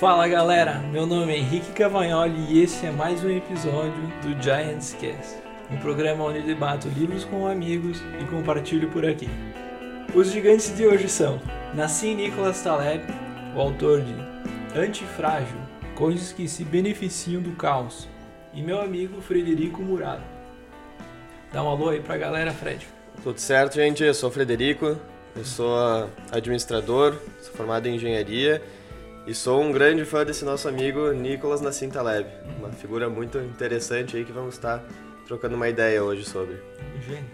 Fala galera, meu nome é Henrique Cavagnoli e esse é mais um episódio do Giants Cast, um programa onde debato livros com amigos e compartilho por aqui. Os gigantes de hoje são Nassim Nicholas Taleb, o autor de Antifrágil, Coisas que se beneficiam do caos, e meu amigo Frederico Murado. Dá um alô aí pra galera, Fred. Tudo certo, gente? Eu sou o Frederico, eu sou administrador, sou formado em engenharia e sou um grande fã desse nosso amigo Nicolas Nassim Taleb, uma figura muito interessante aí que vamos estar trocando uma ideia hoje sobre. Gênio.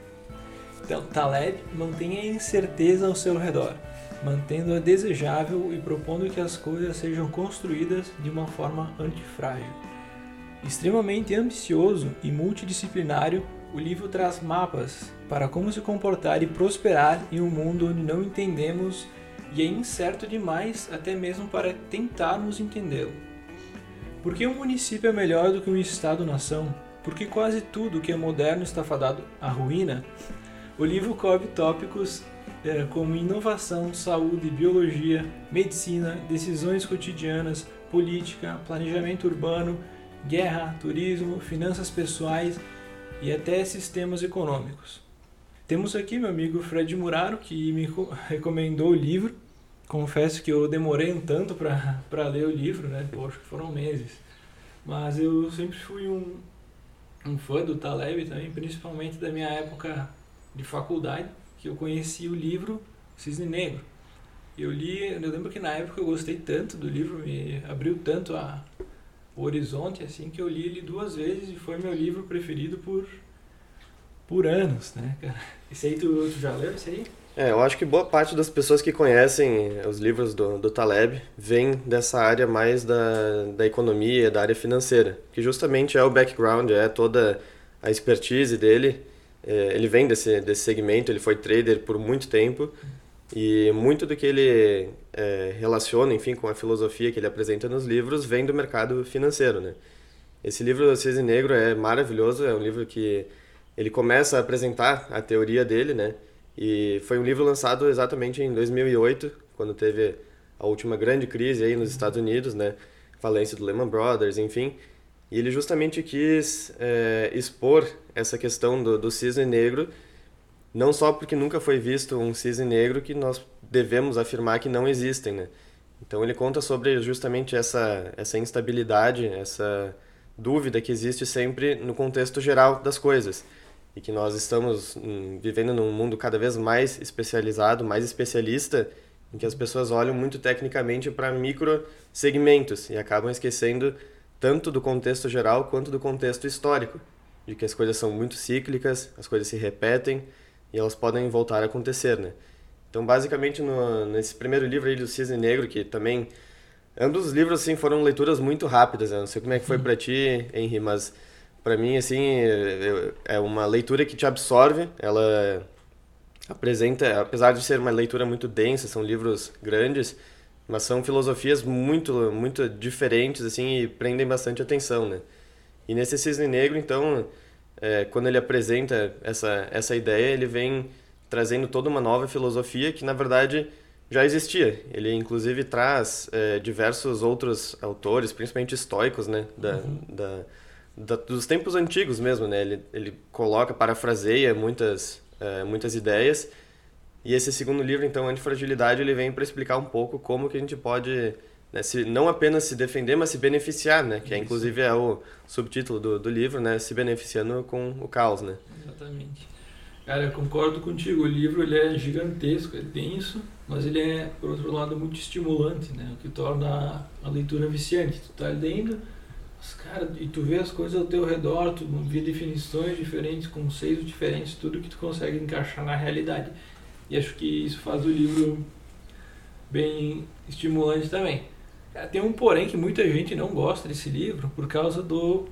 Então, Taleb mantém a incerteza ao seu redor, mantendo-a desejável e propondo que as coisas sejam construídas de uma forma antifrágil. Extremamente ambicioso e multidisciplinário, o livro traz mapas para como se comportar e prosperar em um mundo onde não entendemos e é incerto demais até mesmo para tentarmos entendê-lo. Por que um município é melhor do que um estado-nação? Por que quase tudo que é moderno está fadado à ruína? O livro cobre tópicos é, como inovação, saúde, biologia, medicina, decisões cotidianas, política, planejamento urbano, guerra, turismo, finanças pessoais e até sistemas econômicos. Temos aqui meu amigo Fred Muraro, que me recomendou o livro. Confesso que eu demorei um tanto para ler o livro, né? Poxa, foram meses. Mas eu sempre fui um, um fã do Taleb também, principalmente da minha época de faculdade, que eu conheci o livro Cisne Negro. Eu li, eu lembro que na época eu gostei tanto do livro, me abriu tanto a, o horizonte assim que eu li ele duas vezes e foi meu livro preferido por por anos, né, cara? Esse aí tu, tu já leu esse aí? É, eu acho que boa parte das pessoas que conhecem os livros do, do Taleb vem dessa área mais da, da economia, da área financeira, que justamente é o background, é toda a expertise dele. É, ele vem desse, desse segmento, ele foi trader por muito tempo e muito do que ele é, relaciona, enfim, com a filosofia que ele apresenta nos livros vem do mercado financeiro, né? Esse livro, Cisne Negro, é maravilhoso, é um livro que ele começa a apresentar a teoria dele, né? E foi um livro lançado exatamente em 2008, quando teve a última grande crise aí nos Estados Unidos, né? Falência do Lehman Brothers, enfim. E ele justamente quis é, expor essa questão do, do cisne negro, não só porque nunca foi visto um cisne negro que nós devemos afirmar que não existem, né? Então ele conta sobre justamente essa, essa instabilidade, essa dúvida que existe sempre no contexto geral das coisas e que nós estamos hum, vivendo num mundo cada vez mais especializado, mais especialista, em que as pessoas olham muito tecnicamente para micro segmentos e acabam esquecendo tanto do contexto geral quanto do contexto histórico, de que as coisas são muito cíclicas, as coisas se repetem e elas podem voltar a acontecer, né? Então, basicamente, no, nesse primeiro livro aí do Cisne Negro, que também ambos os livros assim foram leituras muito rápidas, né? não sei como é que foi para ti, Henry, mas para mim, assim, é uma leitura que te absorve. Ela apresenta, apesar de ser uma leitura muito densa, são livros grandes, mas são filosofias muito, muito diferentes, assim, e prendem bastante atenção, né? E nesse Cisne Negro, então, é, quando ele apresenta essa, essa ideia, ele vem trazendo toda uma nova filosofia que, na verdade, já existia. Ele, inclusive, traz é, diversos outros autores, principalmente estoicos, né? Da, uhum. da da, dos tempos antigos mesmo, né? Ele, ele coloca, parafraseia muitas, é, muitas ideias. E esse segundo livro, então, Antifragilidade, ele vem para explicar um pouco como que a gente pode né, se, não apenas se defender, mas se beneficiar, né? Que é, inclusive é o subtítulo do, do livro, né? Se beneficiando com o caos, né? Exatamente. Cara, eu concordo contigo. O livro ele é gigantesco, é denso, mas ele é, por outro lado, muito estimulante, né? O que torna a leitura viciante. Tu tá lendo cara, e tu vê as coisas ao teu redor, tu vê definições diferentes, conceitos diferentes, tudo que tu consegue encaixar na realidade. E acho que isso faz o livro bem estimulante também. Tem um porém que muita gente não gosta desse livro por causa do,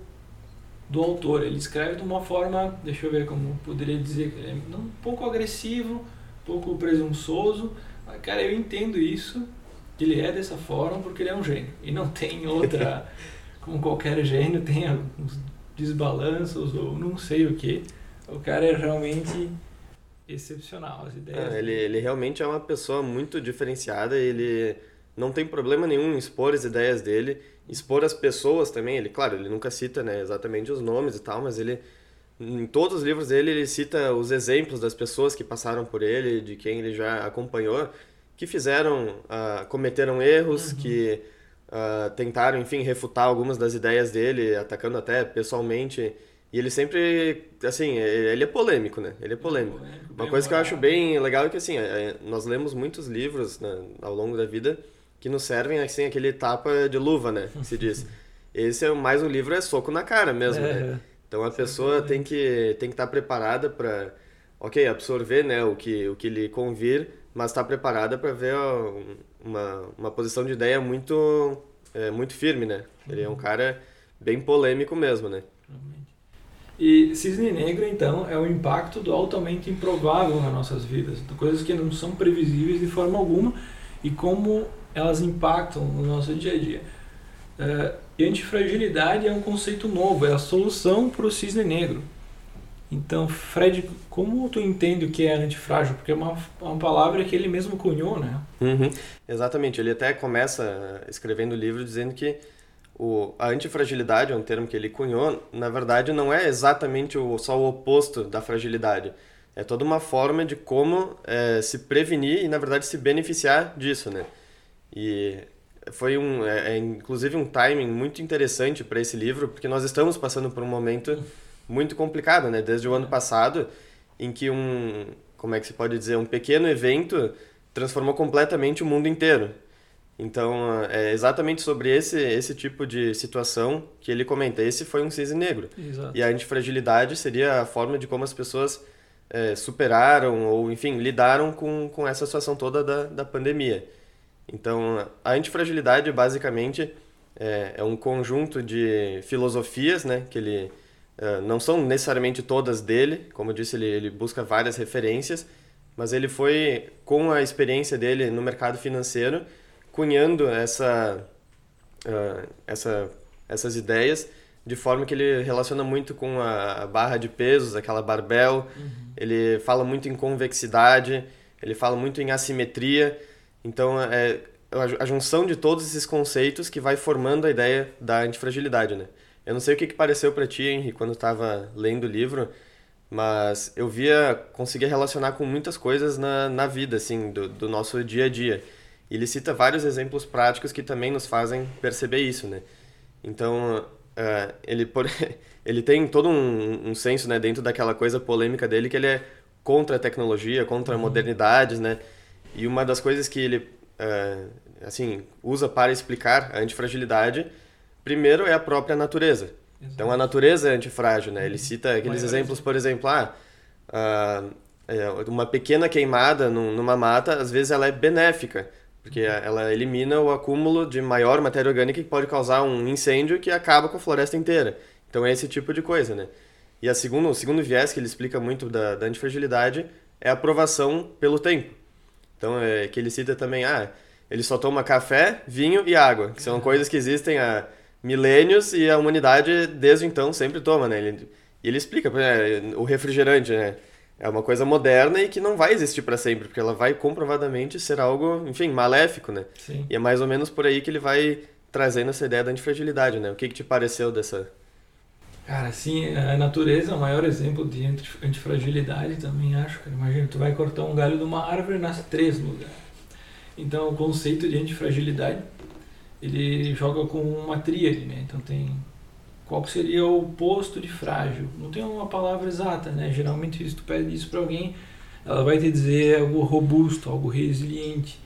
do autor. Ele escreve de uma forma, deixa eu ver como poderia dizer, é um pouco agressivo, um pouco presunçoso. Mas, cara, eu entendo isso, que ele é dessa forma porque ele é um gênio. E não tem outra como qualquer gênio, tem alguns desbalanços ou não sei o que. O cara é realmente excepcional, as ideias. É, ele, ele realmente é uma pessoa muito diferenciada, ele não tem problema nenhum em expor as ideias dele, expor as pessoas também. Ele, claro, ele nunca cita né, exatamente os nomes e tal, mas ele em todos os livros dele ele cita os exemplos das pessoas que passaram por ele, de quem ele já acompanhou, que fizeram, uh, cometeram erros, uhum. que uh, tentaram, enfim, refutar algumas das ideias dele, atacando até pessoalmente. E ele sempre, assim, ele é polêmico, né? Ele é polêmico. Uma coisa que eu acho bem legal é que, assim, é, nós lemos muitos livros né, ao longo da vida que nos servem, assim, aquele tapa de luva, né? Que se diz. Esse é mais um livro, é soco na cara mesmo, né? é. né? Então a pessoa tem que tem que estar tá preparada para, ok, absorver, né, o que o que lhe convir, mas estar tá preparada para ver ó, uma, uma posição de ideia muito é, muito firme, né? Ele é um cara bem polêmico mesmo, né? E cisne negro, então, é o impacto do altamente improvável nas nossas vidas, de coisas que não são previsíveis de forma alguma e como elas impactam no nosso dia a dia. E antifragilidade é um conceito novo, é a solução para o cisne negro. Então, Fred, como tu entende o que é antifrágil? Porque é uma, uma palavra que ele mesmo cunhou, né? Uhum. Exatamente. Ele até começa escrevendo o livro dizendo que o, a antifragilidade é um termo que ele cunhou, na verdade não é exatamente o, só o oposto da fragilidade. É toda uma forma de como é, se prevenir e, na verdade, se beneficiar disso, né? E foi um, é, é, inclusive um timing muito interessante para esse livro, porque nós estamos passando por um momento muito complicado, né? Desde o ano passado, em que um, como é que se pode dizer, um pequeno evento transformou completamente o mundo inteiro. Então, é exatamente sobre esse, esse tipo de situação que ele comenta. Esse foi um cisne negro. Exato. E a antifragilidade seria a forma de como as pessoas é, superaram ou, enfim, lidaram com, com essa situação toda da, da pandemia. Então, a antifragilidade basicamente é, é um conjunto de filosofias, né, que ele uh, não são necessariamente todas dele, como eu disse, ele, ele busca várias referências, mas ele foi com a experiência dele no mercado financeiro cunhando essa, uh, essa essas ideias de forma que ele relaciona muito com a barra de pesos, aquela barbell. Uhum. Ele fala muito em convexidade, ele fala muito em assimetria. Então, é a junção de todos esses conceitos que vai formando a ideia da antifragilidade, né? Eu não sei o que, que pareceu para ti, Henry, quando estava lendo o livro, mas eu via, conseguia relacionar com muitas coisas na, na vida, assim, do, do nosso dia a dia. Ele cita vários exemplos práticos que também nos fazem perceber isso, né? Então, uh, ele, por, ele tem todo um, um senso, né, dentro daquela coisa polêmica dele, que ele é contra a tecnologia, contra a uhum. modernidade, né? E uma das coisas que ele uh, assim usa para explicar a antifragilidade, primeiro é a própria natureza. Exato. Então a natureza é antifrágil, né? Ele uhum. cita aqueles exemplos, por exemplo, ah, uh, uma pequena queimada numa mata, às vezes ela é benéfica, porque uhum. ela elimina o acúmulo de maior matéria orgânica que pode causar um incêndio que acaba com a floresta inteira. Então é esse tipo de coisa, né? E a segundo, o segundo viés que ele explica muito da, da antifragilidade é a aprovação pelo tempo. Então, é que ele cita também, ah, ele só toma café, vinho e água, que são coisas que existem há milênios e a humanidade desde então sempre toma, né? Ele, e ele explica, o refrigerante, né? É uma coisa moderna e que não vai existir para sempre, porque ela vai comprovadamente ser algo, enfim, maléfico, né? Sim. E é mais ou menos por aí que ele vai trazendo essa ideia da antifragilidade, né? O que, que te pareceu dessa, Cara, sim, a natureza é o maior exemplo de antifragilidade também, acho. Cara. Imagina, tu vai cortar um galho de uma árvore e nasce três no lugar. Então, o conceito de antifragilidade, ele joga com uma tríade, né? Então, tem qual seria o oposto de frágil. Não tem uma palavra exata, né? Geralmente, se tu pede isso para alguém, ela vai te dizer algo robusto, algo resiliente.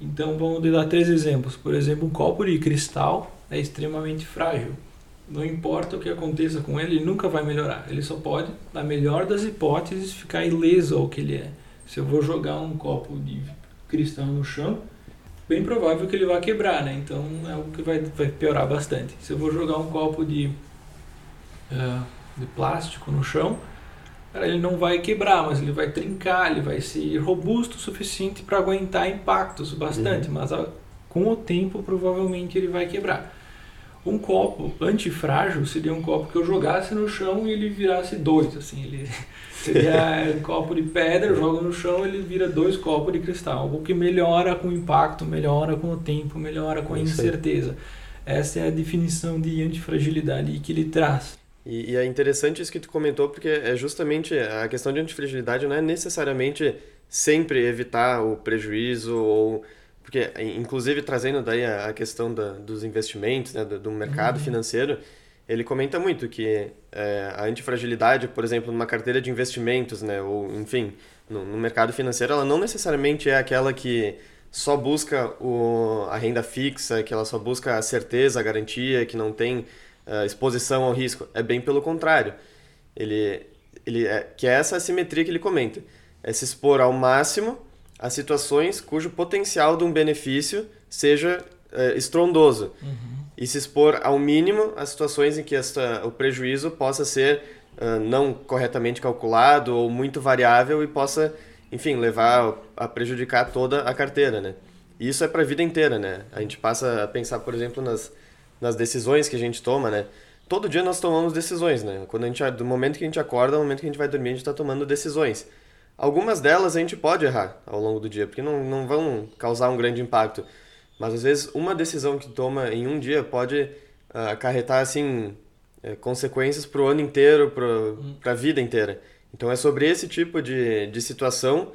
Então, vamos dar três exemplos. Por exemplo, um copo de cristal é extremamente frágil não importa o que aconteça com ele, ele nunca vai melhorar. Ele só pode, na melhor das hipóteses, ficar ileso ao que ele é. Se eu vou jogar um copo de cristal no chão, bem provável que ele vai quebrar, né? Então é o que vai, vai piorar bastante. Se eu vou jogar um copo de, uh, de plástico no chão, ele não vai quebrar, mas ele vai trincar, ele vai ser robusto o suficiente para aguentar impactos bastante, uhum. mas com o tempo provavelmente ele vai quebrar. Um copo antifrágil seria um copo que eu jogasse no chão e ele virasse dois, assim, ele seria um copo de pedra, eu jogo no chão ele vira dois copos de cristal, algo que melhora com o impacto, melhora com o tempo, melhora com a incerteza. Essa é a definição de antifragilidade que ele traz. E, e, é interessante isso que tu comentou, porque é justamente a questão de antifragilidade não é necessariamente sempre evitar o prejuízo ou porque inclusive trazendo daí a, questão da, dos investimentos, né, do, do mercado uhum. financeiro, ele comenta muito que é, a antifragilidade, por exemplo, numa carteira de investimentos, né, ou enfim, no, no, mercado financeiro, ela não necessariamente é aquela que só busca o, a renda fixa, que ela só busca a certeza, a garantia, que não tem uh, exposição ao risco. É bem pelo contrário. Ele, ele é, que é essa assimetria que ele comenta. É se expor ao máximo a situações cujo potencial de um benefício seja uh, estrondoso. Uhum. E se expor ao mínimo a situações em que esta, o prejuízo possa ser uh, não corretamente calculado ou muito variável e possa, enfim, levar a prejudicar toda a carteira, né? Isso é para a vida inteira, né? A gente passa a pensar, por exemplo, nas, nas decisões que a gente toma, né? Todo dia nós tomamos decisões, né? Quando a gente, do momento que a gente acorda ao momento que a gente vai dormir, a gente está tomando decisões. Algumas delas a gente pode errar ao longo do dia, porque não, não vão causar um grande impacto. Mas às vezes uma decisão que toma em um dia pode uh, acarretar assim é, consequências para o ano inteiro, para a vida inteira. Então é sobre esse tipo de, de situação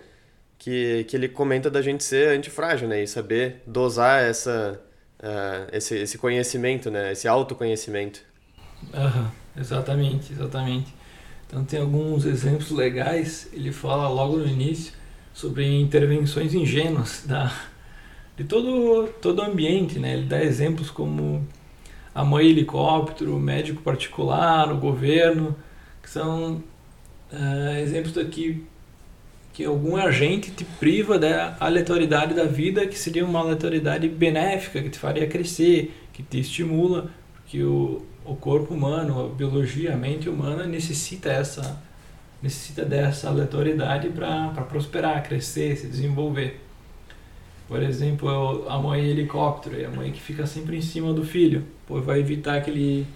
que, que ele comenta da gente ser antifrágil, né? E saber dosar essa, uh, esse, esse conhecimento, né? Esse autoconhecimento. Uhum, exatamente, exatamente. Então tem alguns exemplos legais. Ele fala logo no início sobre intervenções ingênuas da, de todo todo o ambiente, né? Ele dá exemplos como a mãe helicóptero, o médico particular, o governo, que são uh, exemplos daqui que algum agente te priva da aleatoriedade da vida, que seria uma aleatoriedade benéfica, que te faria crescer, que te estimula, porque o, o corpo humano, a biologia, a mente humana necessita essa necessita dessa aleatoriedade para prosperar, crescer, se desenvolver. Por exemplo, a mãe helicóptero, é a mãe que fica sempre em cima do filho, pô, vai evitar que ele,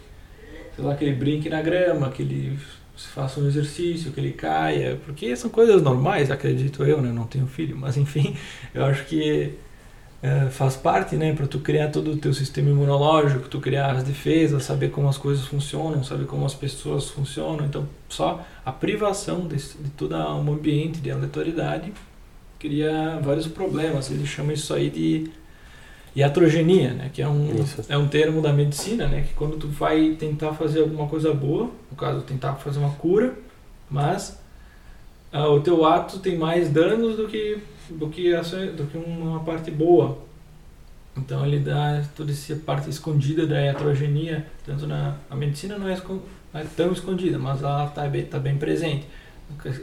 sei lá, que ele brinque na grama, que ele faça um exercício, que ele caia, porque são coisas normais, acredito eu, né? Não tenho filho, mas enfim, eu acho que é, faz parte, né, para tu criar todo o teu sistema imunológico, tu criar as defesas, saber como as coisas funcionam, saber como as pessoas funcionam. Então, só a privação de, de todo um ambiente de aleatoriedade cria vários problemas. Ele chama isso aí de iatrogenia, né, que é um é um termo da medicina, né, que quando tu vai tentar fazer alguma coisa boa, no caso tentar fazer uma cura, mas uh, o teu ato tem mais danos do que do que, do que uma parte boa. Então ele dá toda essa parte escondida da heterogenia, tanto na a medicina não é, não é tão escondida, mas ela está bem, tá bem presente.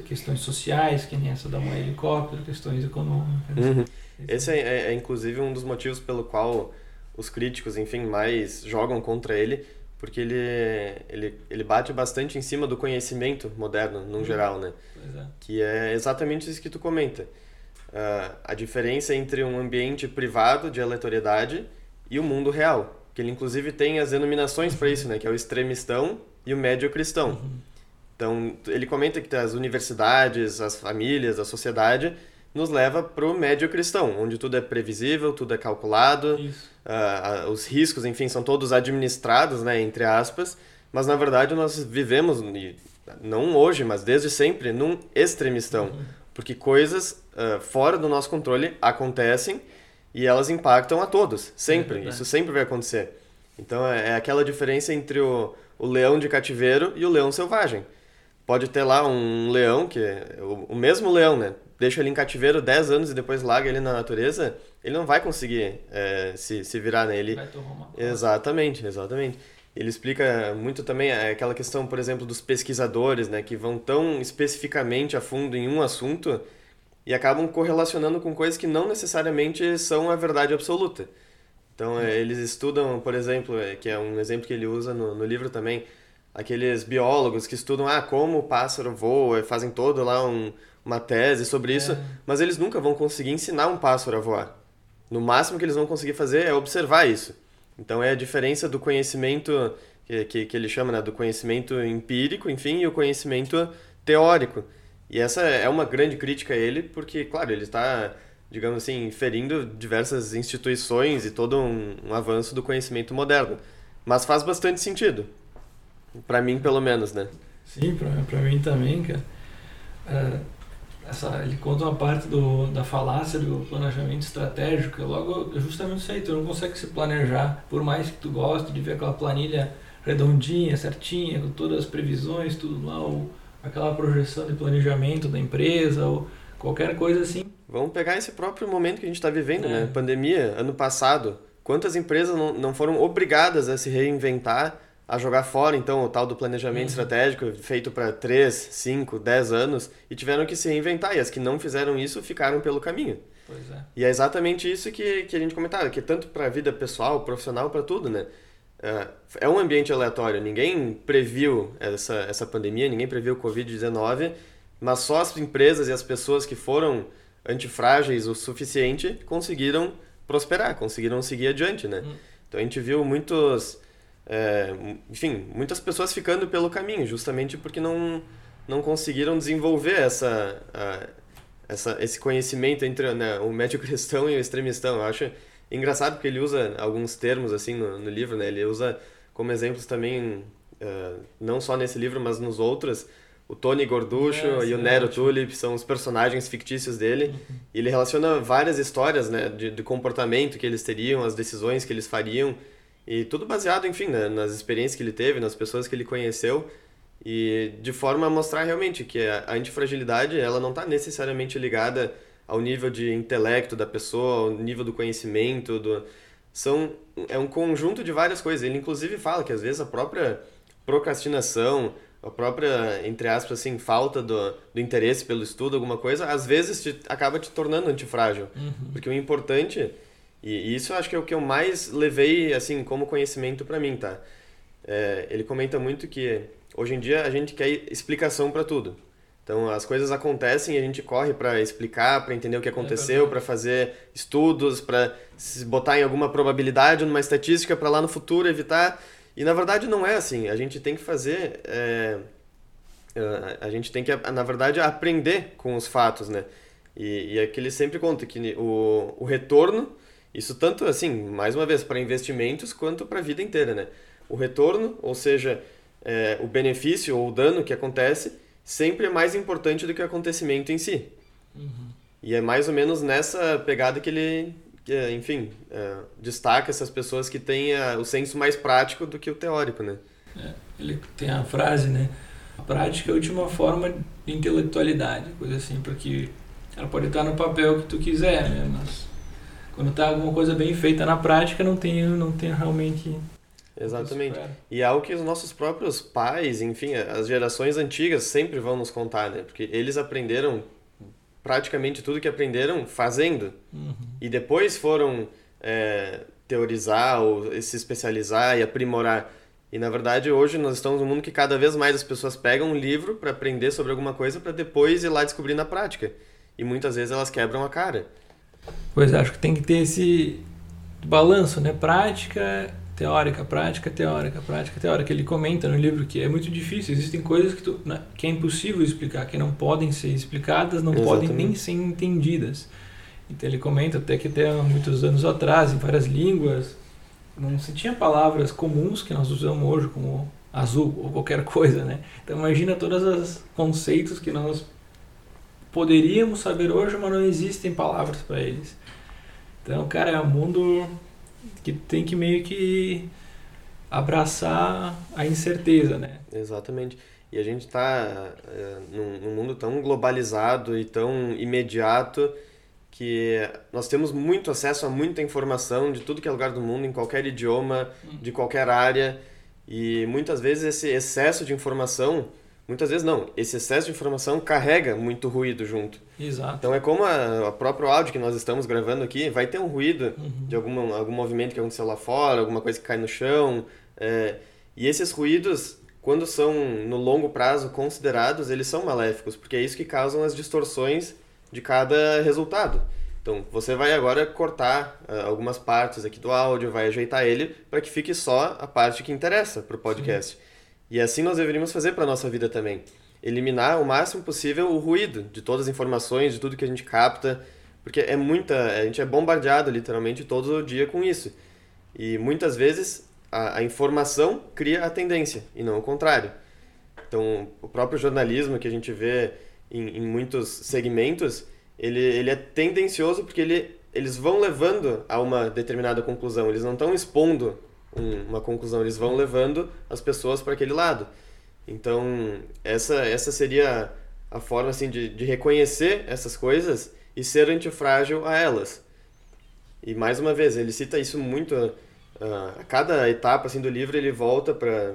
Questões sociais, que nem essa da mãe helicóptero, questões econômicas. Uhum. Esse é, é, é, inclusive um dos motivos pelo qual os críticos, enfim, mais jogam contra ele, porque ele, ele, ele bate bastante em cima do conhecimento moderno, no uhum. geral, né? É. Que é exatamente isso que tu comenta uh, a diferença entre um ambiente privado de aleatoriedade e o mundo real. Que ele inclusive tem as denominações para isso, né? Que é o extremistão e o médio cristão. Uhum. Então ele comenta que as universidades, as famílias, a sociedade nos leva para o médio cristão, onde tudo é previsível, tudo é calculado, uh, uh, os riscos, enfim, são todos administrados, né, entre aspas, mas na verdade nós vivemos, não hoje, mas desde sempre, num extremistão, uhum. Porque coisas uh, fora do nosso controle acontecem e elas impactam a todos, sempre. É Isso sempre vai acontecer. Então é, é aquela diferença entre o, o leão de cativeiro e o leão selvagem. Pode ter lá um leão, que é o, o mesmo leão, né? Deixa ele em cativeiro 10 anos e depois larga ele na natureza, ele não vai conseguir é, se, se virar nele. Vai tomar uma Exatamente, exatamente. Ele explica muito também aquela questão, por exemplo, dos pesquisadores, né, que vão tão especificamente a fundo em um assunto e acabam correlacionando com coisas que não necessariamente são a verdade absoluta. Então, é, eles estudam, por exemplo, é, que é um exemplo que ele usa no, no livro também, aqueles biólogos que estudam ah, como o pássaro voa, fazem todo lá um, uma tese sobre isso, é. mas eles nunca vão conseguir ensinar um pássaro a voar. No máximo que eles vão conseguir fazer é observar isso. Então é a diferença do conhecimento que, que, que ele chama né, do conhecimento empírico, enfim, e o conhecimento teórico. E essa é uma grande crítica a ele, porque, claro, ele está, digamos assim, inferindo diversas instituições e todo um, um avanço do conhecimento moderno. Mas faz bastante sentido. Para mim, pelo menos, né? Sim, para mim também, cara. É, essa, ele conta uma parte do, da falácia do planejamento estratégico, que é logo justamente isso aí, tu não consegue se planejar, por mais que tu goste de ver aquela planilha redondinha, certinha, com todas as previsões, tudo lá, ou aquela projeção de planejamento da empresa, ou qualquer coisa assim. Vamos pegar esse próprio momento que a gente está vivendo, é. né? Pandemia, ano passado, quantas empresas não, não foram obrigadas a se reinventar, a jogar fora, então, o tal do planejamento uhum. estratégico feito para 3, 5, 10 anos e tiveram que se reinventar. E as que não fizeram isso ficaram pelo caminho. Pois é. E é exatamente isso que, que a gente comentava, que tanto para a vida pessoal, profissional, para tudo, né? É, é um ambiente aleatório. Ninguém previu essa, essa pandemia, ninguém previu o Covid-19, mas só as empresas e as pessoas que foram antifrágeis o suficiente conseguiram prosperar, conseguiram seguir adiante, né? Hum. Então a gente viu muitos, é, enfim, muitas pessoas ficando pelo caminho, justamente porque não, não conseguiram desenvolver essa, a, essa, esse conhecimento entre né, o médio cristão e o extremistão. Eu acho Engraçado porque ele usa alguns termos assim no, no livro, né? Ele usa como exemplos também, uh, não só nesse livro, mas nos outros, o Tony Gorducho é, e o Nero Tulip são os personagens fictícios dele. Uhum. E ele relaciona várias histórias, né? De, de comportamento que eles teriam, as decisões que eles fariam. E tudo baseado, enfim, né, nas experiências que ele teve, nas pessoas que ele conheceu. E de forma a mostrar realmente que a antifragilidade, ela não está necessariamente ligada ao nível de intelecto da pessoa, ao nível do conhecimento, do são é um conjunto de várias coisas. Ele inclusive fala que às vezes a própria procrastinação, a própria entre aspas assim falta do, do interesse pelo estudo, alguma coisa, às vezes te, acaba te tornando antifrágil, uhum. porque o importante e, isso eu acho que é o que eu mais levei assim como conhecimento para mim, tá? É, ele comenta muito que hoje em dia a gente quer explicação para tudo. Então as coisas acontecem e a gente corre para explicar, para entender o que é aconteceu, é para fazer estudos, para se botar em alguma probabilidade, numa estatística para lá no futuro evitar. E na verdade não é assim. A gente tem que fazer, é, a gente tem que na verdade aprender com os fatos, né? E, e é que ele sempre conta que o, o retorno, isso tanto assim, mais uma vez para investimentos quanto para a vida inteira, né? O retorno, ou seja, é, o benefício ou o dano que acontece sempre é mais importante do que o acontecimento em si. Uhum. E é mais ou menos nessa pegada que ele, que, enfim, é, destaca essas pessoas que têm a, o senso mais prático do que o teórico, né? É, ele tem a frase, né? A prática é a última forma de intelectualidade, coisa assim, porque ela pode estar no papel que tu quiser, né? Mas quando está alguma coisa bem feita na prática, não tem, não tem realmente Exatamente. E é algo que os nossos próprios pais, enfim, as gerações antigas sempre vão nos contar, né? Porque eles aprenderam praticamente tudo que aprenderam fazendo. Uhum. E depois foram é, teorizar ou se especializar e aprimorar. E na verdade hoje nós estamos num mundo que cada vez mais as pessoas pegam um livro para aprender sobre alguma coisa para depois ir lá descobrir na prática. E muitas vezes elas quebram a cara. Pois é, acho que tem que ter esse balanço, né? Prática teórica, prática, teórica, prática, teórica. Ele comenta no livro que é muito difícil, existem coisas que, tu, né, que é impossível explicar, que não podem ser explicadas, não Exatamente. podem nem ser entendidas. Então ele comenta até que até muitos anos atrás, em várias línguas, não se tinha palavras comuns que nós usamos hoje, como azul ou qualquer coisa, né? Então imagina todos os conceitos que nós poderíamos saber hoje, mas não existem palavras para eles. Então, cara, é um mundo que tem que meio que abraçar a incerteza, né? Exatamente. E a gente está é, num, num, mundo tão globalizado e tão imediato que nós temos muito acesso a muita informação de tudo que é lugar do mundo, em qualquer idioma, de qualquer área. E muitas vezes esse excesso de informação Muitas vezes não. Esse excesso de informação carrega muito ruído junto. Exato. Então é como a, a próprio áudio que nós estamos gravando aqui, vai ter um ruído uhum. de algum, algum movimento que aconteceu lá fora, alguma coisa que cai no chão. É, e esses ruídos, quando são no longo prazo considerados, eles são maléficos, porque é isso que causam as distorções de cada resultado. Então, você vai agora cortar uh, algumas partes aqui do áudio, vai ajeitar ele para que fique só a parte que interessa para o podcast. Sim. E assim nós deveríamos fazer para nossa vida também. Eliminar o máximo possível o ruído de todas as informações, de tudo que a gente capta, porque é muita, a gente é bombardeado literalmente todo dia com isso. E muitas vezes a, a informação cria a tendência e não o contrário. Então, o próprio jornalismo que a gente vê em, em muitos segmentos, ele, ele é tendencioso porque ele, eles vão levando a uma determinada conclusão, eles não estão expondo um, uma conclusão, eles vão levando as pessoas para aquele lado. Então, essa, essa seria a forma assim, de, de reconhecer essas coisas e ser antifrágil a elas. E mais uma vez, ele cita isso muito. Uh, a cada etapa assim, do livro, ele volta para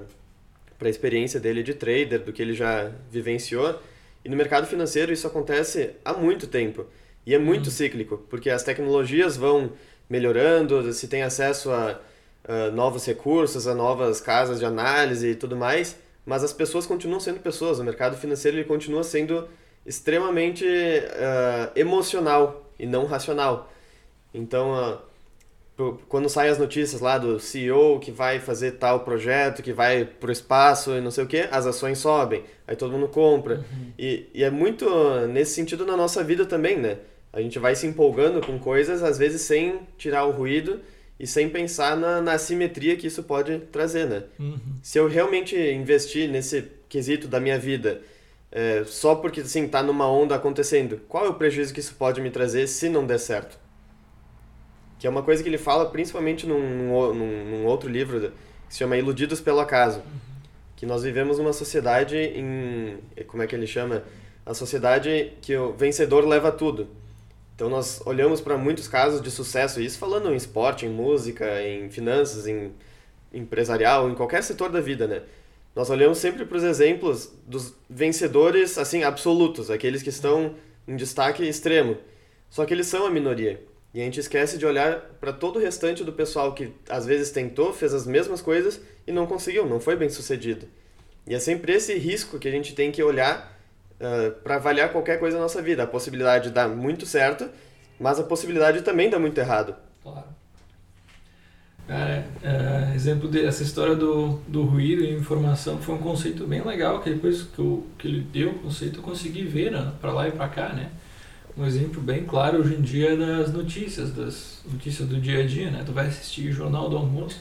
a experiência dele de trader, do que ele já vivenciou. E no mercado financeiro isso acontece há muito tempo. E é muito uhum. cíclico, porque as tecnologias vão melhorando, se tem acesso a, a novos recursos, a novas casas de análise e tudo mais, mas as pessoas continuam sendo pessoas. O mercado financeiro ele continua sendo extremamente uh, emocional e não racional. Então, uh, quando saem as notícias lá do CEO que vai fazer tal projeto, que vai pro espaço e não sei o que, as ações sobem, aí todo mundo compra. Uhum. E, e é muito nesse sentido na nossa vida também, né? A gente vai se empolgando com coisas, às vezes sem tirar o ruído e sem pensar na, na simetria que isso pode trazer, né? Uhum. Se eu realmente investir nesse quesito da minha vida é, só porque assim tá numa onda acontecendo, qual é o prejuízo que isso pode me trazer se não der certo? Que é uma coisa que ele fala principalmente num, num, num outro livro que se chama Iludidos pelo Acaso. Que nós vivemos numa sociedade em. Como é que ele chama? A sociedade que o vencedor leva tudo. Então nós olhamos para muitos casos de sucesso, isso falando em esporte, em música, em finanças, em empresarial, em qualquer setor da vida, né? Nós olhamos sempre para os exemplos dos vencedores assim absolutos, aqueles que estão em destaque extremo. Só que eles são a minoria. E a gente esquece de olhar para todo o restante do pessoal que às vezes tentou, fez as mesmas coisas e não conseguiu, não foi bem sucedido. E é sempre esse risco que a gente tem que olhar uh, para avaliar qualquer coisa na nossa vida. A possibilidade de dar muito certo, mas a possibilidade também dá muito errado. Claro. Cara, é, exemplo dessa história do, do ruído e informação foi um conceito bem legal que depois que, eu, que ele deu o conceito eu consegui ver né, para lá e para cá, né? um exemplo bem claro hoje em dia das notícias, das notícias do dia a dia, né? Tu vai assistir Jornal do Almoço,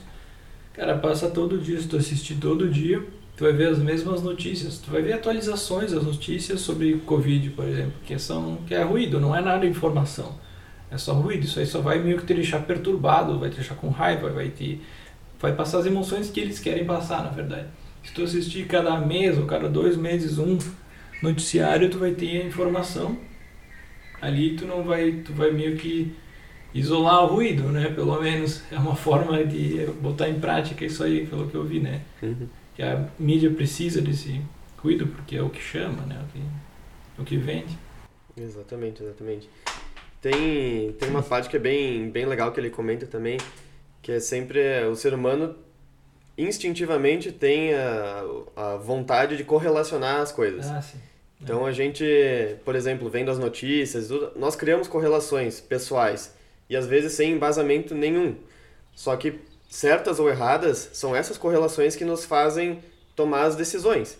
cara, passa todo dia, se tu assistir todo dia, tu vai ver as mesmas notícias, tu vai ver atualizações das notícias sobre Covid, por exemplo, que, são, que é ruído, não é nada informação, é só ruído, isso aí só vai meio que te deixar perturbado, vai te deixar com raiva, vai te... vai passar as emoções que eles querem passar, na verdade. Se tu assistir cada mês ou cada dois meses um noticiário, tu vai ter a informação ali tu não vai, tu vai meio que isolar o ruído, né? Pelo menos é uma forma de botar em prática isso aí, pelo que eu vi, né? Uhum. Que a mídia precisa desse ruído porque é o que chama, né? O que, o que vende. Exatamente, exatamente. Tem, tem uma parte que é bem, bem legal que ele comenta também, que é sempre o ser humano instintivamente tem a, a vontade de correlacionar as coisas. Ah, sim. Então a gente, por exemplo, vendo as notícias, nós criamos correlações pessoais e às vezes sem embasamento nenhum. Só que certas ou erradas são essas correlações que nos fazem tomar as decisões.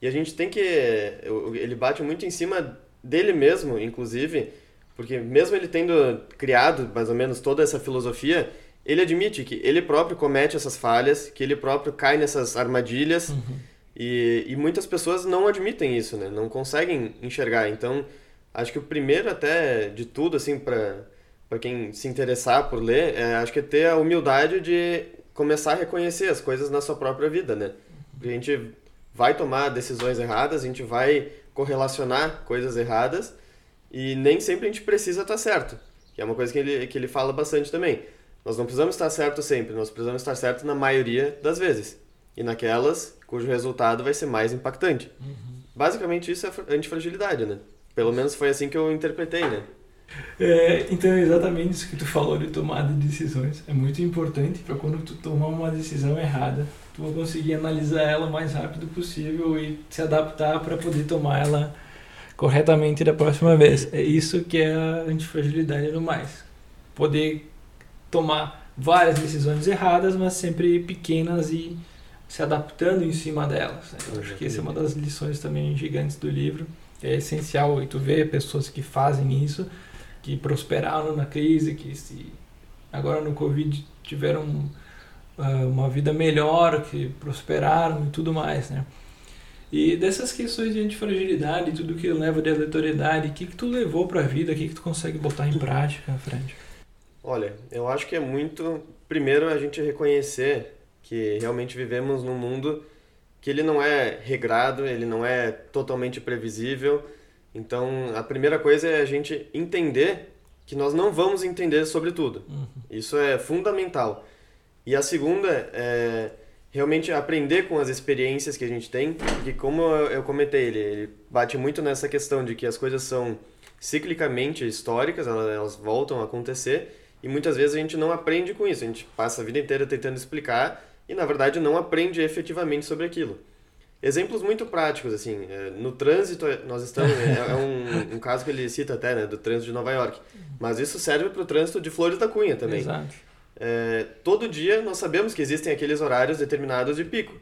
E a gente tem que ele bate muito em cima dele mesmo, inclusive, porque mesmo ele tendo criado mais ou menos toda essa filosofia, ele admite que ele próprio comete essas falhas, que ele próprio cai nessas armadilhas. Uhum e, e muitas pessoas não admitem isso, né? Não conseguem enxergar. Então, acho que o primeiro até de tudo, assim, para para quem se interessar por ler, é, acho que é ter a humildade de começar a reconhecer as coisas na sua própria vida, né? Porque a gente vai tomar decisões erradas, a gente vai correlacionar coisas erradas e nem sempre a gente precisa estar certo, que é uma coisa que ele, que ele fala bastante também. Nós não precisamos estar certo sempre, nós precisamos estar certo na maioria das vezes. E naquelas cujo resultado vai ser mais impactante. Uhum. Basicamente isso é antifragilidade, né? Pelo menos foi assim que eu interpretei, né? É, então é exatamente isso que tu falou de tomada de decisões. É muito importante para quando tu tomar uma decisão errada, tu conseguir analisar ela o mais rápido possível e se adaptar para poder tomar ela corretamente da próxima vez. É isso que é a antifragilidade no mais. Poder tomar várias decisões erradas, mas sempre pequenas e se adaptando em cima delas. Né? Eu acho que essa é uma das lições também gigantes do livro. É essencial e tu vê pessoas que fazem isso, que prosperaram na crise, que se agora no Covid tiveram uh, uma vida melhor, que prosperaram e tudo mais, né? E dessas questões de antifragilidade, tudo que leva de aleatoriedade, o que, que tu levou para a vida, o que, que tu consegue botar em prática, Fred? Olha, eu acho que é muito. Primeiro, a gente reconhecer que realmente vivemos num mundo que ele não é regrado, ele não é totalmente previsível. Então, a primeira coisa é a gente entender que nós não vamos entender sobre tudo. Uhum. Isso é fundamental. E a segunda é realmente aprender com as experiências que a gente tem, porque como eu comentei, ele, ele bate muito nessa questão de que as coisas são ciclicamente históricas, elas, elas voltam a acontecer, e muitas vezes a gente não aprende com isso, a gente passa a vida inteira tentando explicar e na verdade não aprende efetivamente sobre aquilo. Exemplos muito práticos, assim, é, no trânsito, nós estamos, é, é um, um, caso que ele cita até, né, do trânsito de Nova York, mas isso serve para o trânsito de Flores da Cunha também. Exato. É, todo dia nós sabemos que existem aqueles horários determinados de pico.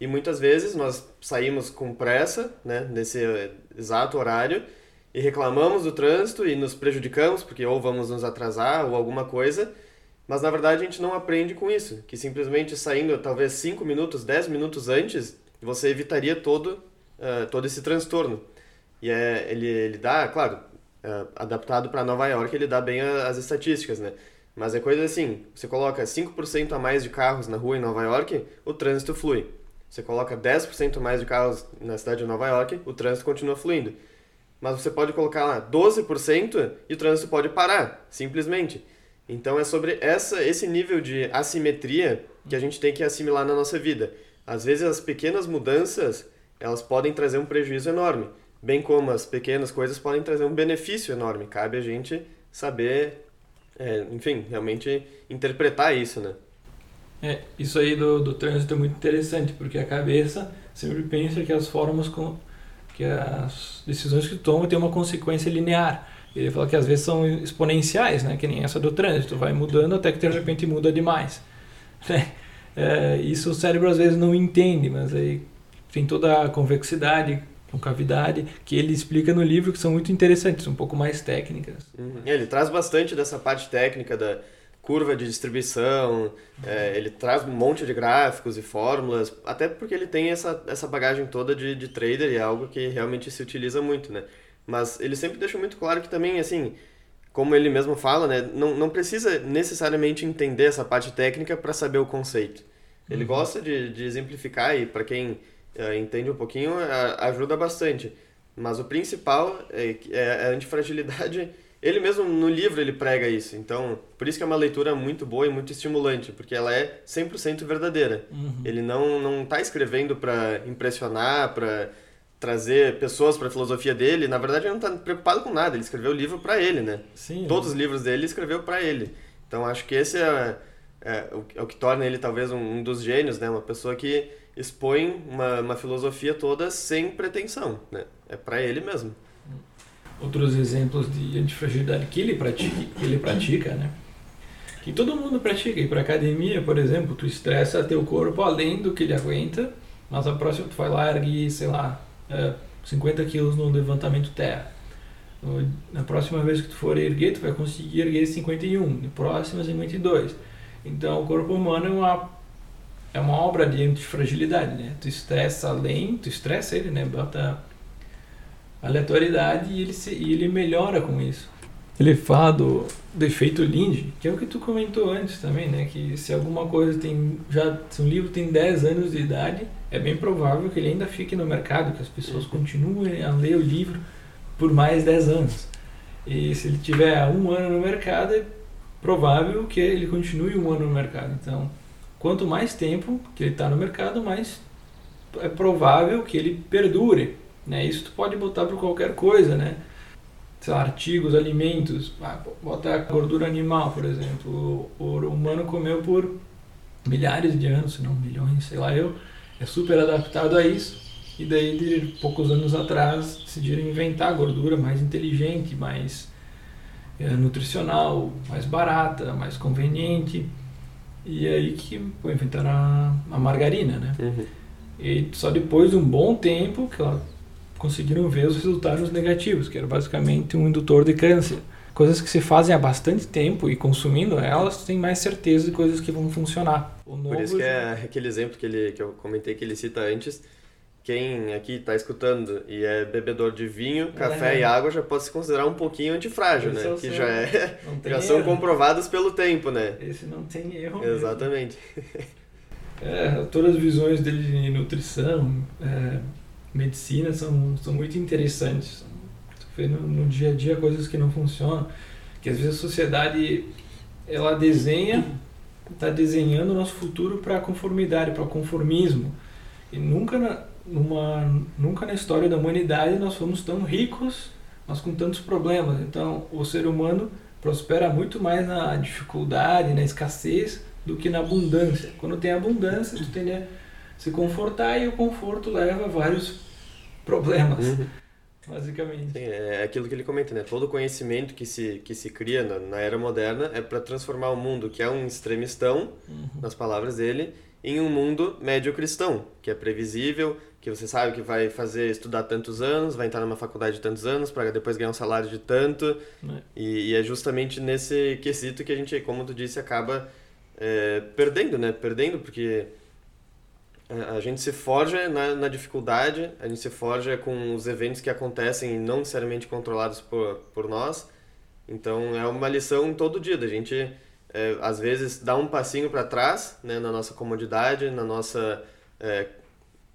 E muitas vezes nós saímos com pressa, né, nesse exato horário, e reclamamos do trânsito e nos prejudicamos, porque ou vamos nos atrasar ou alguma coisa, mas na verdade a gente não aprende com isso, que simplesmente saindo talvez 5 minutos, 10 minutos antes, você evitaria todo, uh, todo esse transtorno. E é, ele, ele dá, claro, uh, adaptado para Nova York, ele dá bem as estatísticas, né? Mas é coisa assim, você coloca 5% a mais de carros na rua em Nova York, o trânsito flui. Você coloca 10% a mais de carros na cidade de Nova York, o trânsito continua fluindo. Mas você pode colocar lá 12% e o trânsito pode parar, simplesmente. Então é sobre essa, esse nível de assimetria que a gente tem que assimilar na nossa vida. Às vezes as pequenas mudanças, elas podem trazer um prejuízo enorme, bem como as pequenas coisas podem trazer um benefício enorme. Cabe a gente saber é, enfim, realmente interpretar isso, né? É, isso aí do, do trânsito é muito interessante, porque a cabeça sempre pensa que as formas, com, que as decisões que toma têm uma consequência linear. Ele fala que às vezes são exponenciais, né? Que nem essa do trânsito, vai mudando até que de repente muda demais. Né? É, isso o cérebro às vezes não entende, mas aí tem toda a convexidade cavidade, que ele explica no livro que são muito interessantes, um pouco mais técnicas. Uhum. Ele traz bastante dessa parte técnica da curva de distribuição, uhum. é, ele traz um monte de gráficos e fórmulas, até porque ele tem essa, essa bagagem toda de, de trader e é algo que realmente se utiliza muito, né? Mas ele sempre deixa muito claro que também, assim, como ele mesmo fala, né, não, não precisa necessariamente entender essa parte técnica para saber o conceito. Ele uhum. gosta de, de exemplificar e para quem é, entende um pouquinho, é, ajuda bastante. Mas o principal é, é a antifragilidade. Ele mesmo no livro ele prega isso. Então, por isso que é uma leitura muito boa e muito estimulante, porque ela é 100% verdadeira. Uhum. Ele não não está escrevendo para impressionar, para trazer pessoas para a filosofia dele. Na verdade, ele não está preocupado com nada. Ele escreveu o livro para ele, né? Sim. Todos os livros dele ele escreveu para ele. Então, acho que esse é, é, o, é o que torna ele talvez um, um dos gênios, né? Uma pessoa que expõe uma, uma filosofia toda sem pretensão, né? É para ele mesmo. Outros exemplos de antifragilidade que ele pratica, que ele pratica, né? Que todo mundo pratica. E para academia, por exemplo, tu estressa teu corpo além do que ele aguenta, mas a próxima tu vai lá erguer, sei lá, 50 é, quilos no levantamento terra. Na próxima vez que tu for erguer, tu vai conseguir erguer 51, na próxima 52. Então, o corpo humano é uma é uma obra de antifragilidade, né? Tu estressa além, tu estressa ele, né? Bota aleatoriedade e ele, se, e ele melhora com isso. Ele fala do, do efeito Lindy, que é o que tu comentou antes também, né? Que se alguma coisa tem já se um livro tem 10 anos de idade, é bem provável que ele ainda fique no mercado, que as pessoas uhum. continuem a ler o livro por mais 10 anos. E se ele tiver um ano no mercado, é provável que ele continue um ano no mercado. Então, quanto mais tempo que ele está no mercado, mais é provável que ele perdure. Né? Isso tu pode botar para qualquer coisa, né? Lá, artigos, alimentos, ah, botar gordura animal, por exemplo. O, o humano comeu por milhares de anos, se não milhões, sei lá eu, é super adaptado a isso. E daí, de poucos anos atrás, decidiram inventar gordura mais inteligente, mais é, nutricional, mais barata, mais conveniente. E aí que pô, inventaram a, a margarina, né? Uhum. E só depois de um bom tempo que ó, conseguiram ver os resultados negativos, que era basicamente um indutor de câncer. Coisas que se fazem há bastante tempo e consumindo elas, tu tem mais certeza de coisas que vão funcionar. O Por isso que é aquele exemplo que, ele, que eu comentei que ele cita antes, quem aqui está escutando e é bebedor de vinho, café é. e água já pode se considerar um pouquinho antifrágil, Esse né? É que já, é, já são comprovados pelo tempo, né? Esse não tem erro. Exatamente. É, todas as visões dele de nutrição, é, medicina são, são muito interessantes. Tu vê no, no, dia a dia coisas que não funcionam, que às vezes a sociedade ela desenha, está desenhando o nosso futuro para conformidade, para conformismo. E nunca na, numa, nunca na história da humanidade nós fomos tão ricos, mas com tantos problemas. Então o ser humano prospera muito mais na dificuldade, na escassez, do que na abundância. Quando tem abundância, tu tende a se confortar e o conforto leva a vários problemas, uhum. basicamente. Sim, é aquilo que ele comenta, né? Todo conhecimento que se, que se cria na, na era moderna é para transformar o mundo que é um extremistão, uhum. nas palavras dele, em um mundo médio cristão, que é previsível, que você sabe que vai fazer estudar tantos anos, vai entrar numa faculdade de tantos anos para depois ganhar um salário de tanto. É. E, e, é justamente nesse quesito que a gente, como tu disse, acaba é, perdendo, né? Perdendo porque a gente se forja na, na, dificuldade, a gente se forja com os eventos que acontecem não necessariamente controlados por, por nós. Então é uma lição todo dia da gente, é, às vezes, dar um passinho para trás né, na nossa comodidade, na nossa, é,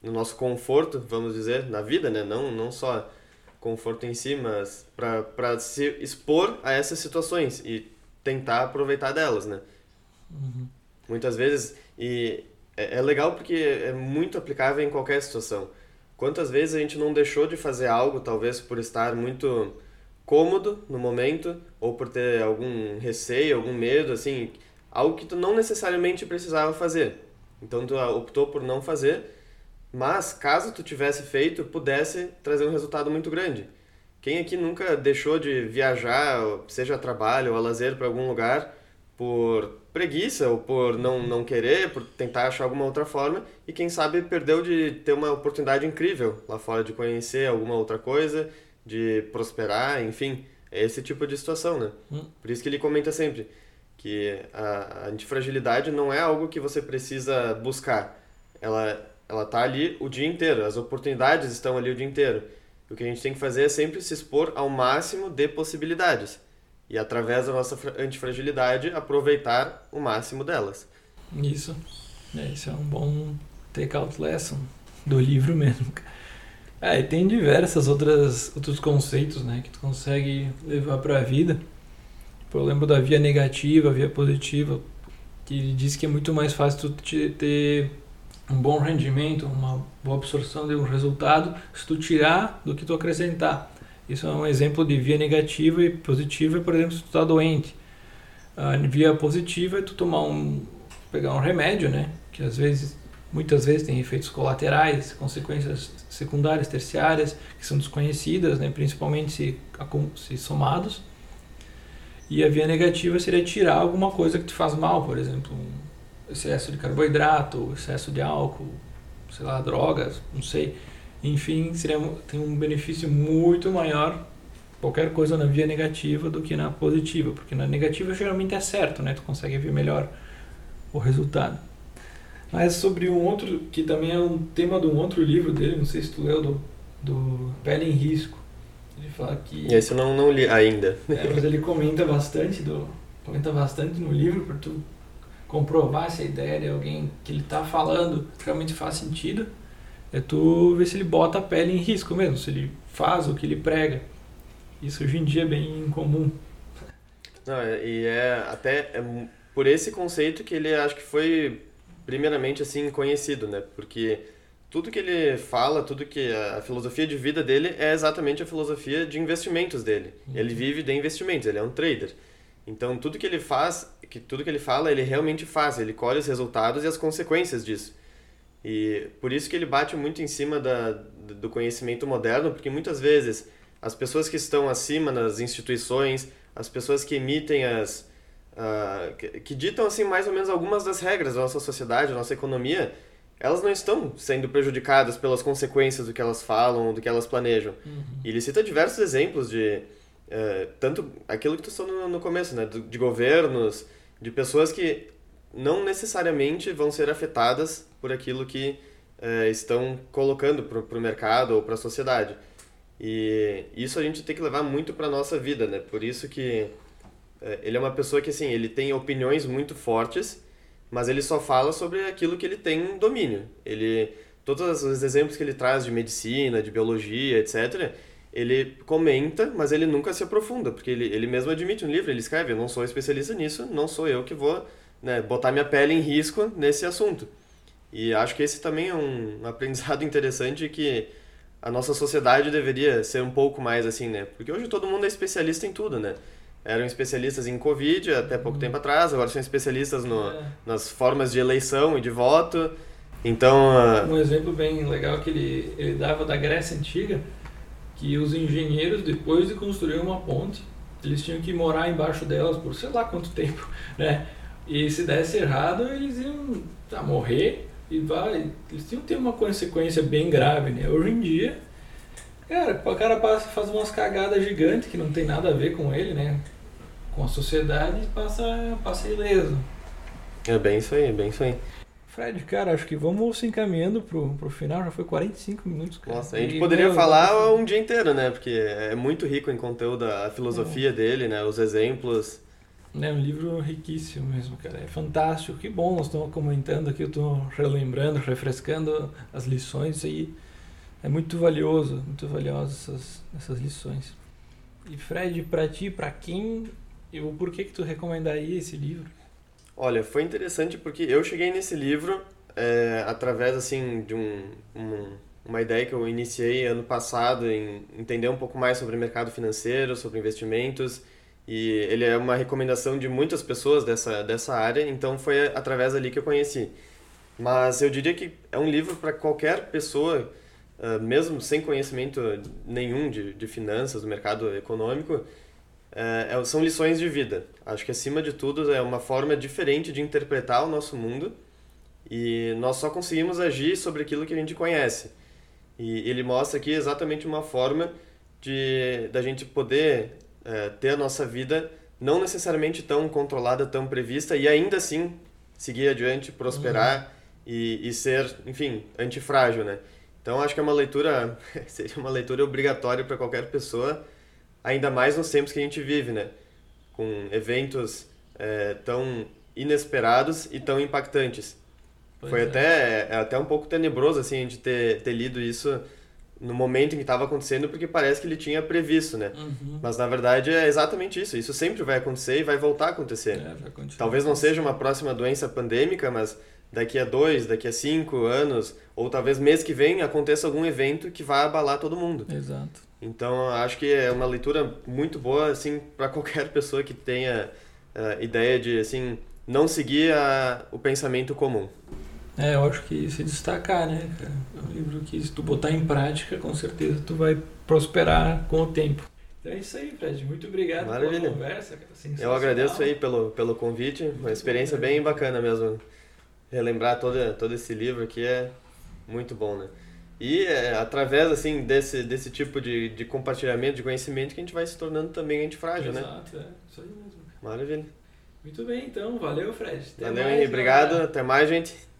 no nosso conforto, vamos dizer, na vida, né? não, não só conforto em si, mas para se expor a essas situações e tentar aproveitar delas. Né? Uhum. Muitas vezes, e é, é legal porque é muito aplicável em qualquer situação. Quantas vezes a gente não deixou de fazer algo, talvez por estar muito cômodo no momento, ou por ter algum receio, algum medo, assim, algo que tu não necessariamente precisava fazer. Então tu optou por não fazer, mas caso tu tivesse feito, pudesse trazer um resultado muito grande. Quem aqui nunca deixou de viajar, seja a trabalho ou a lazer para algum lugar, por preguiça ou por não, não querer, por tentar achar alguma outra forma e quem sabe perdeu de ter uma oportunidade incrível lá fora de conhecer alguma outra coisa, de prosperar, enfim, é esse tipo de situação, né? Hum. Por isso que ele comenta sempre que a, a antifragilidade não é algo que você precisa buscar. Ela ela tá ali o dia inteiro, as oportunidades estão ali o dia inteiro. O que a gente tem que fazer é sempre se expor ao máximo de possibilidades e através da nossa antifragilidade aproveitar o máximo delas. Isso. É, isso é um bom take-out lesson do livro mesmo. É, e tem diversas outras outros conceitos, né, que tu consegue levar para a vida. Eu lembro da via negativa, via positiva, que ele diz que é muito mais fácil tu ter um bom rendimento, uma boa absorção de um resultado se tu tirar do que tu acrescentar. Isso é um exemplo de via negativa e positiva, por exemplo, se tu está doente. A via positiva é tu tomar um, pegar um remédio, né? Que às vezes, muitas vezes tem efeitos colaterais, consequências secundárias, terciárias, que são desconhecidas, né? Principalmente se, se somados. E a via negativa seria tirar alguma coisa que te faz mal, por exemplo, um excesso de carboidrato, excesso de álcool, sei lá, drogas, não sei enfim, seria, tem um benefício muito maior qualquer coisa na via negativa do que na positiva, porque na negativa geralmente é certo, né? Tu consegue ver melhor o resultado. Mas sobre um outro, que também é um tema de um outro livro dele, não sei se tu leu, do, do Pele em Risco. Ele fala que... Esse eu não, não li ainda. É, mas ele comenta bastante, do, comenta bastante no livro para tu comprovar essa ideia de alguém que ele está falando realmente faz sentido é tu ver se ele bota a pele em risco mesmo, se ele faz o que ele prega. Isso hoje em dia é bem comum. Não, é, e é até é por esse conceito que ele acho que foi primeiramente assim conhecido, né? Porque tudo que ele fala, tudo que a filosofia de vida dele é exatamente a filosofia de investimentos dele. Uhum. Ele vive de investimentos, ele é um trader. Então tudo que ele faz, que tudo que ele fala, ele realmente faz, ele colhe os resultados e as consequências disso. E por isso que ele bate muito em cima da, do conhecimento moderno, porque muitas vezes as pessoas que estão acima nas instituições, as pessoas que emitem as. Uh, que, que, ditam assim mais ou menos algumas das regras da nossa sociedade, da nossa economia, elas não estão sendo prejudicadas pelas consequências do que elas falam, do que elas planejam. Uhum. E ele cita diversos exemplos de uh, tanto aquilo que tu falou no, no começo, né, de, de governos, de pessoas que não necessariamente vão ser afetadas por aquilo que uh, estão colocando para o mercado ou para a sociedade. E isso a gente tem que levar muito para nossa vida, né? Por isso que uh, ele é uma pessoa que assim ele tem opiniões muito fortes, mas ele só fala sobre aquilo que ele tem domínio. Ele todos os exemplos que ele traz de medicina, de biologia, etc. Ele comenta, mas ele nunca se aprofunda, porque ele, ele mesmo admite no livro, ele escreve, eu não sou especialista nisso, não sou eu que vou né, botar minha pele em risco nesse assunto. E acho que esse também é um aprendizado interessante que a nossa sociedade deveria ser um pouco mais assim, né? Porque hoje todo mundo é especialista em tudo, né? Eram especialistas em Covid até pouco tempo atrás, agora são especialistas no, é. nas formas de eleição e de voto. Então. Uh... Um exemplo bem legal que ele, ele dava da Grécia Antiga, que os engenheiros, depois de construir uma ponte, eles tinham que morar embaixo delas por sei lá quanto tempo, né? E se desse errado, eles iam tá, morrer e vai. Eles tinham que ter uma consequência bem grave, né? Hoje em dia, cara, o cara passa, faz umas cagadas gigantes que não tem nada a ver com ele, né? Com a sociedade passa, passa ileso. É bem isso aí, é bem isso aí. Fred, cara, acho que vamos se encaminhando pro, pro final, já foi 45 minutos. Cara. Nossa, a gente e, poderia meu, falar um dia inteiro, né? Porque é muito rico em conteúdo, a filosofia é. dele, né? Os exemplos. É um livro riquíssimo mesmo, cara. É fantástico. Que bom, nós estamos comentando aqui, eu estou relembrando, refrescando as lições aí. É muito valioso, muito valioso essas, essas lições. E Fred, para ti, para quem, e o porquê que tu recomendaria esse livro? Olha, foi interessante porque eu cheguei nesse livro é, através assim de um, um, uma ideia que eu iniciei ano passado em entender um pouco mais sobre mercado financeiro, sobre investimentos e ele é uma recomendação de muitas pessoas dessa, dessa área, então foi através ali que eu conheci. Mas eu diria que é um livro para qualquer pessoa, uh, mesmo sem conhecimento nenhum de, de finanças, do mercado econômico, uh, são lições de vida. Acho que acima de tudo é uma forma diferente de interpretar o nosso mundo e nós só conseguimos agir sobre aquilo que a gente conhece. E ele mostra aqui exatamente uma forma de da gente poder é, ter a nossa vida não necessariamente tão controlada, tão prevista e ainda assim seguir adiante, prosperar uhum. e, e ser, enfim, antifrágil, né? Então acho que é uma leitura, seria uma leitura obrigatória para qualquer pessoa, ainda mais nos tempos que a gente vive, né? Com eventos é, tão inesperados e tão impactantes. Pois Foi é. até, é até um pouco tenebroso assim a gente ter, ter lido isso no momento em que estava acontecendo, porque parece que ele tinha previsto, né? Uhum. Mas na verdade é exatamente isso. Isso sempre vai acontecer e vai voltar a acontecer. É, talvez não seja uma próxima doença pandêmica, mas daqui a dois, daqui a cinco anos, ou talvez mês que vem aconteça algum evento que vai abalar todo mundo. Exato. Então acho que é uma leitura muito boa assim para qualquer pessoa que tenha uh, ideia de assim não seguir a, o pensamento comum. É, eu acho que se destacar, né, cara? É um livro que se tu botar em prática, com certeza tu vai prosperar com o tempo. Então é isso aí, Fred. Muito obrigado Maravilha. pela conversa, cara. Eu agradeço aí pelo, pelo convite. Uma experiência bem bacana mesmo. Relembrar todo, todo esse livro aqui é muito bom, né? E é através, assim, desse, desse tipo de, de compartilhamento de conhecimento que a gente vai se tornando também antifrágil, Exato, né? Exato, é. Isso aí mesmo. Maravilha. Muito bem, então. Valeu, Fred. Até Valeu, mais, obrigado. Galera. Até mais, gente.